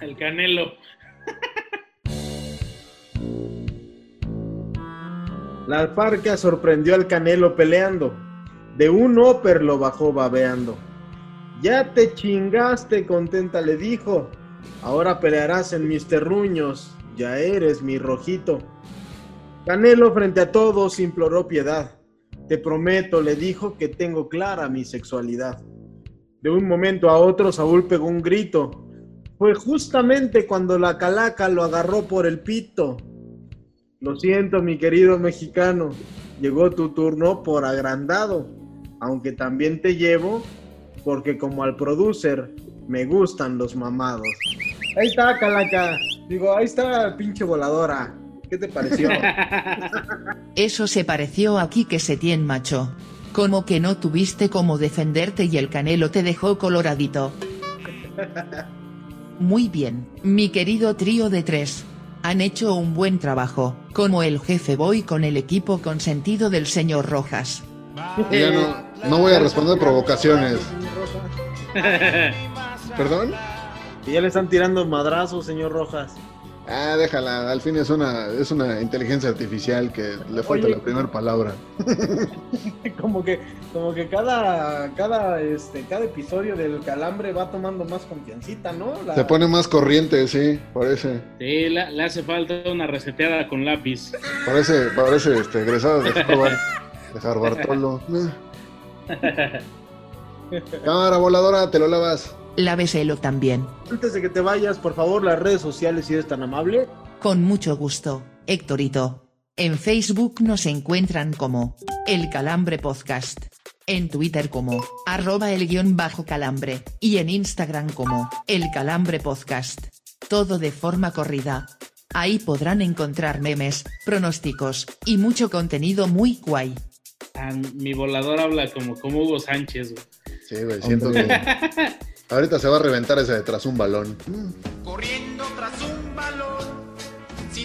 El canelo. La alfarca sorprendió al Canelo peleando. De un upper lo bajó babeando. Ya te chingaste, contenta le dijo. Ahora pelearás en mis terruños. Ya eres mi rojito. Canelo frente a todos imploró piedad. Te prometo, le dijo que tengo clara mi sexualidad. De un momento a otro, Saúl pegó un grito. Fue justamente cuando la calaca lo agarró por el pito. Lo siento, mi querido mexicano. Llegó tu turno por agrandado. Aunque también te llevo, porque como al producer me gustan los mamados. Ahí está, calaca. Digo, ahí está, pinche voladora. ¿Qué te pareció? Eso se pareció a Quique Setién macho. Como que no tuviste cómo defenderte y el canelo te dejó coloradito. Muy bien, mi querido trío de tres. Han hecho un buen trabajo, como el jefe voy con el equipo consentido del señor Rojas. Ya no, no voy a responder provocaciones. ¿Perdón? Y ya le están tirando madrazos, señor Rojas. Ah, déjala, al fin es una, es una inteligencia artificial que le falta Oye. la primera palabra. como que, como que cada, cada, este, cada episodio del calambre va tomando más confiancita, ¿no? La- Se pone más corriente, sí, parece. Sí, le, le hace falta una reseteada con lápiz. Parece, parece este, egresado de Harvard, de Harvartolo. Cámara voladora, te lo lavas. Láveselo también. Antes de que te vayas, por favor, las redes sociales, si eres tan amable. Con mucho gusto, Héctorito. En Facebook nos encuentran como El Calambre Podcast. En Twitter como arroba el guion bajo calambre. Y en Instagram como El Calambre Podcast. Todo de forma corrida. Ahí podrán encontrar memes, pronósticos, y mucho contenido muy guay. Ah, mi volador habla como, como Hugo Sánchez. güey. Sí, güey, siento que ahorita se va a reventar ese tras un balón. Corriendo tras un balón.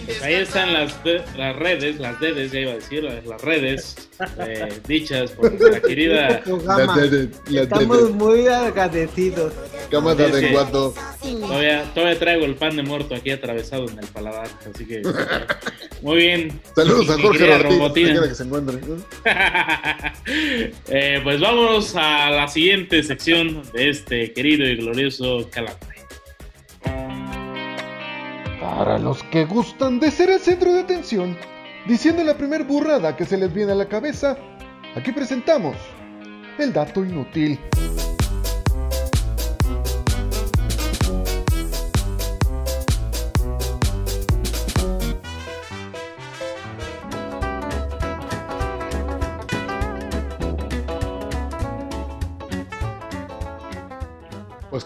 Pues ahí están las, de- las redes, las dedes, ya iba a decir, las, las redes eh, dichas por la querida La de- de- la de- de- muy agradecidos. Cámara Sí, de guato. Todavía, todavía traigo el pan de muerto aquí atravesado en el paladar, así que muy bien. Saludos a Jorge Ortiz, que se encuentre. Eh, pues vámonos a la siguiente sección de este querido y glorioso calambre. Para los que gustan de ser el centro de atención, diciendo la primer burrada que se les viene a la cabeza, aquí presentamos el dato inútil.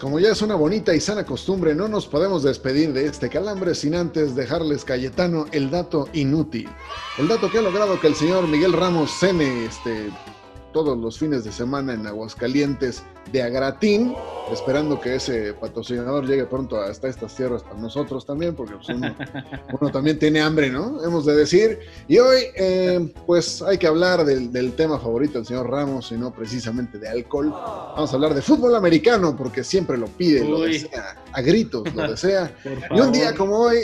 Como ya es una bonita y sana costumbre, no nos podemos despedir de este calambre sin antes dejarles Cayetano el dato inútil. El dato que ha logrado que el señor Miguel Ramos cene este, todos los fines de semana en Aguascalientes de Agratín, esperando que ese patrocinador llegue pronto hasta estas tierras para nosotros también, porque pues, uno, uno también tiene hambre, ¿no? Hemos de decir. Y hoy, eh, pues hay que hablar del, del tema favorito del señor Ramos y no precisamente de alcohol. Vamos a hablar de fútbol americano porque siempre lo pide, lo Uy. desea, a gritos lo desea. Y un día como hoy,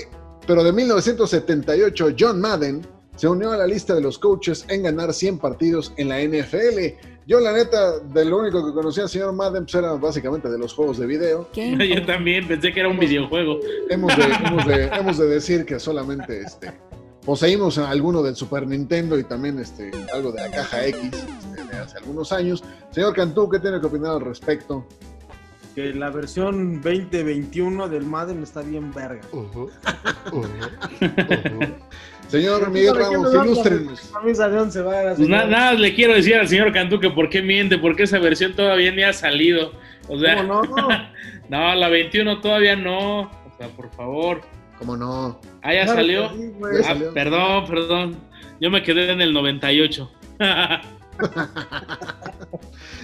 pero de 1978, John Madden se unió a la lista de los coaches en ganar 100 partidos en la NFL. Yo, la neta, de lo único que conocía al señor Madden pues, era básicamente de los juegos de video. Yo también pensé que era un videojuego. Hemos de, hemos de- hemos de decir que solamente este, poseímos alguno del Super Nintendo y también este, algo de la caja X este, de hace algunos años. Señor Cantú, ¿qué tiene que opinar al respecto? Que la versión 2021 del Madden está bien verga. Señor Miguel Ramos, ilústrenos. Pues na- señor. nada le quiero decir al señor Cantú que por qué miente, porque esa versión todavía ni ha salido. O sea, ¿Cómo no? no, la 21 todavía no. O sea, por favor. ¿Cómo no? Ah, ya Claro salió. sí. Ya Ah, salió. perdón, perdón. Yo me quedé en el 98.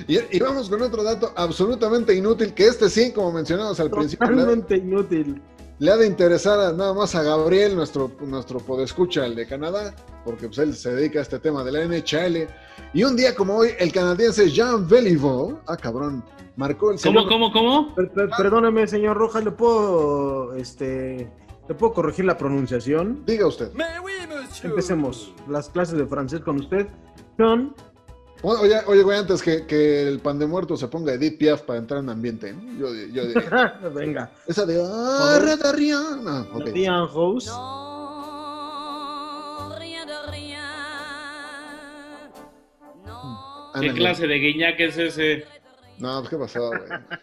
Y, y vamos con otro dato absolutamente inútil, que este sí, como mencionamos al principio, le, ha- Totalmente inútil. le ha de interesar a- nada más a Gabriel, nuestro, nuestro podescucha, el de Canadá, porque pues, él se dedica a este tema de la NHL. Y un día como hoy, el canadiense Jean Beliveau, ah cabrón, marcó el ¿Cómo, segundo- cómo, cómo? Per- per- perdóneme, señor Rojas, ¿le puedo, este, ¿le puedo corregir la pronunciación? Diga usted. Empecemos las clases de francés con usted. John, Oye, oye, güey, antes que, que el pan de muerto se ponga Edith Piaf para entrar en ambiente, ¿no? Yo, yo diría. venga. Esa de... Ah, Retarrián. Ah, ok. Diane House. Non, rien de rien. ¿Qué clase de guiñac es ese? No, pues qué pasó, güey.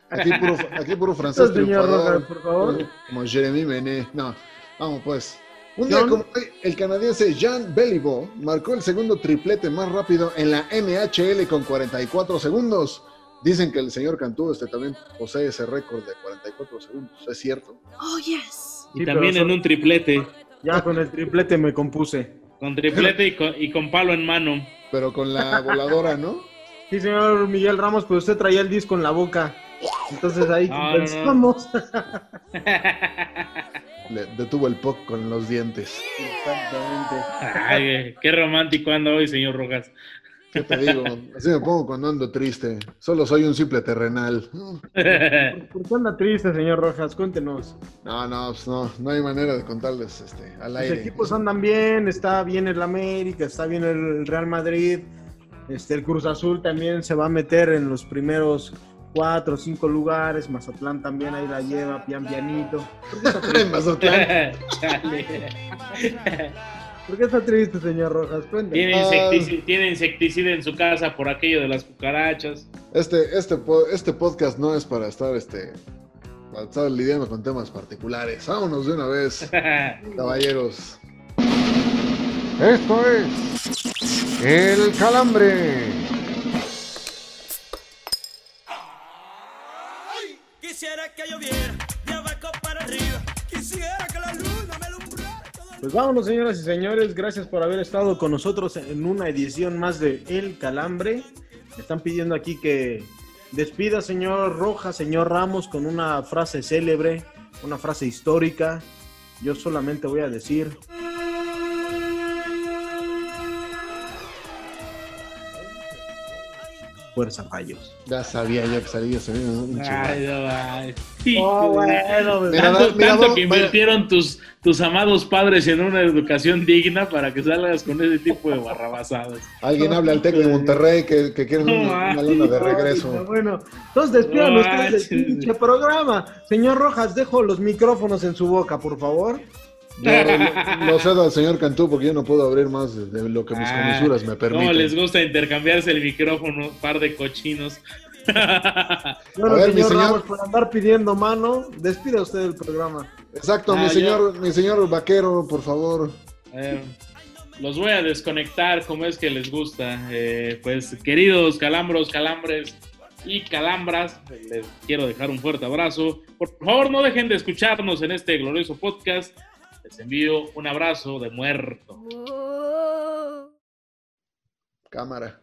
Aquí puro, aquí puro francés Señor triunfador. Por favor. Como Jeremy Mené. No, vamos pues. Un día como hoy, el canadiense Jean Beliveau marcó el segundo triplete más rápido en la NHL con 44 segundos. Dicen que el señor Cantú este, también posee ese récord de 44 segundos. ¿Es cierto? Oh, yes. Y Sí, también pero en un triplete. Ya con el triplete me compuse. Con triplete y con, y con palo en mano. Pero con la voladora, ¿no? Sí, señor Miguel Ramos, pues usted traía el disco en la boca. Entonces ahí No, no, no. Le detuvo el POC con los dientes. Exactamente. Ay, qué romántico anda hoy, señor Rojas. ¿Qué te digo? Así me pongo cuando ando triste. Solo soy un simple terrenal. ¿Por qué anda triste, señor Rojas? Cuéntenos. No, no, pues no, no hay manera de contarles este, al Los aire. equipos andan bien, está bien el América, está bien el Real Madrid. Este, el Cruz Azul también se va a meter en los primeros cuatro o cinco lugares. Mazatlán también ahí la lleva, pian pianito. ¿Por qué está triste, Mazatlán. ¿Por qué está triste, señor Rojas? Cuéntenos. Tiene, insecticida, tiene insecticida en su casa por aquello de las cucarachas. Este, este, este podcast no es para estar, este, para estar lidiando con temas particulares. Vámonos de una vez, caballeros. Esto es El Calambre. Lloviera de abajo para arriba. Quisiera que la luna me alumbrara Pues vámonos, señoras y señores. Gracias por haber estado con nosotros en una edición más de El Calambre. Me están pidiendo aquí que despida, señor Rojas, señor Ramos, con una frase célebre, una frase histórica. Yo solamente voy a decir. Fuerza Fallos. Ya sabía yo que salía, salía un Ay, chico. no, ay. Oh, bueno, Mira, Tanto, mira, tanto que vaya- invirtieron tus, tus amados padres en una educación digna para que salgas con ese tipo de barrabasadas. Alguien habla al Tec de Monterrey que, que quiere una, una luna de Ay, regreso. Bueno, entonces despidan No ustedes del pinche programa. Señor Rojas, dejo los micrófonos en su boca, por favor. Yo lo, lo cedo al señor Cantú porque yo no puedo abrir más de, lo que mis Ah, comisuras me ¿Cómo permiten. les gusta intercambiarse el micrófono? Par de cochinos. Bueno, A ver, mi señor, señor. Ramos, por andar pidiendo mano, despida usted el programa. Exacto, Ah, mi yo- señor, mi señor vaquero, por favor. Eh, los voy a desconectar como es que les gusta. Eh, pues queridos calambros, calambres y calambras, les quiero dejar un fuerte abrazo. Por favor, no dejen de escucharnos en este glorioso podcast. Les envío un abrazo de muerto. Cámara.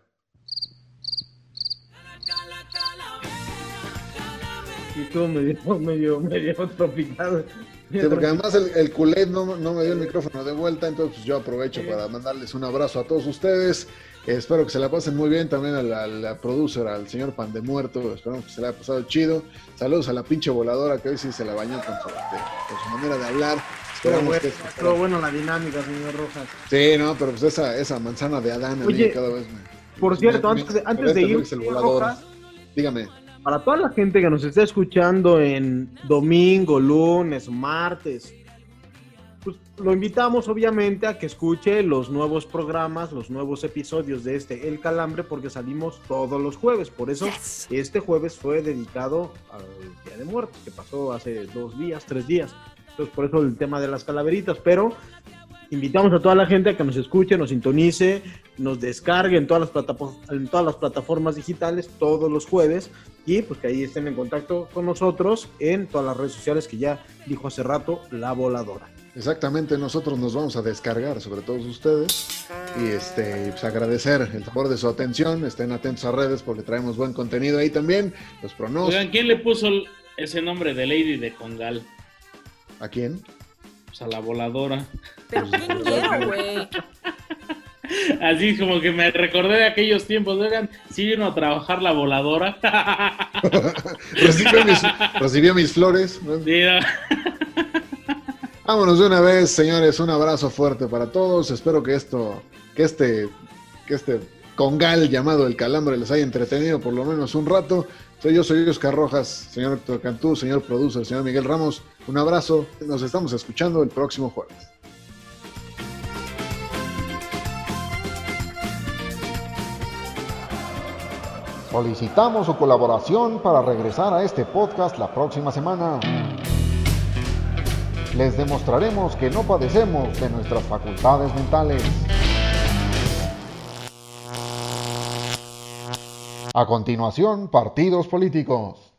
Y tú medio, medio, medio tropical. Sí, porque además el, el Kool-Aid no, no me dio el micrófono de vuelta, entonces pues yo aprovecho para mandarles un abrazo a todos ustedes. Espero que se la pasen muy bien también a la, a la producer, al señor Pan de Muerto. Esperamos que se la haya pasado chido. Saludos a la pinche voladora que hoy sí se la bañó con su, con su manera de hablar. Pero bueno, que la dinámica, señor Rojas. Sí, no, pero pues esa, esa manzana de Adán a mí Oye, cada vez me. Por cierto, me- antes me- antes de ir, señor. Rojas, Dígame. para toda la gente que nos está escuchando en domingo, lunes, martes, pues lo invitamos obviamente a que escuche los nuevos programas, los nuevos episodios de este El Calambre, porque salimos todos los jueves. Por eso este jueves fue dedicado al Día de Muertos, que pasó hace dos días, tres días. Entonces por eso el tema de las calaveritas, pero invitamos a toda la gente a que nos escuche, nos sintonice, nos descargue en todas las, en todas las plataformas digitales todos los jueves y pues que ahí estén en contacto con nosotros en todas las redes sociales que ya dijo hace rato la voladora. Exactamente, nosotros nos vamos a descargar sobre todos ustedes y este pues agradecer el favor de su atención. Estén atentos a redes porque traemos buen contenido ahí también. Los pronósticos. Oigan, ¿quién le puso ese nombre de Lady de Congal? ¿A quién? Pues a la voladora. Pero ¿quién quiero, güey? Así como que me recordé de aquellos tiempos. Oigan, sí vino a trabajar la voladora. Recibió mis, recibió mis flores. ¿no? Sí, ¿no? Vámonos de una vez, señores. Un abrazo fuerte para todos. Espero que esto, que este, que este congal llamado el calambre les haya entretenido por lo menos un rato. Soy yo, soy Oscar Rojas, señor Héctor Cantú, señor producer, señor Miguel Ramos. Un abrazo. Nos estamos escuchando el próximo jueves. Solicitamos su colaboración para regresar a este podcast la próxima semana. Les demostraremos que no padecemos de nuestras facultades mentales. A continuación, partidos políticos.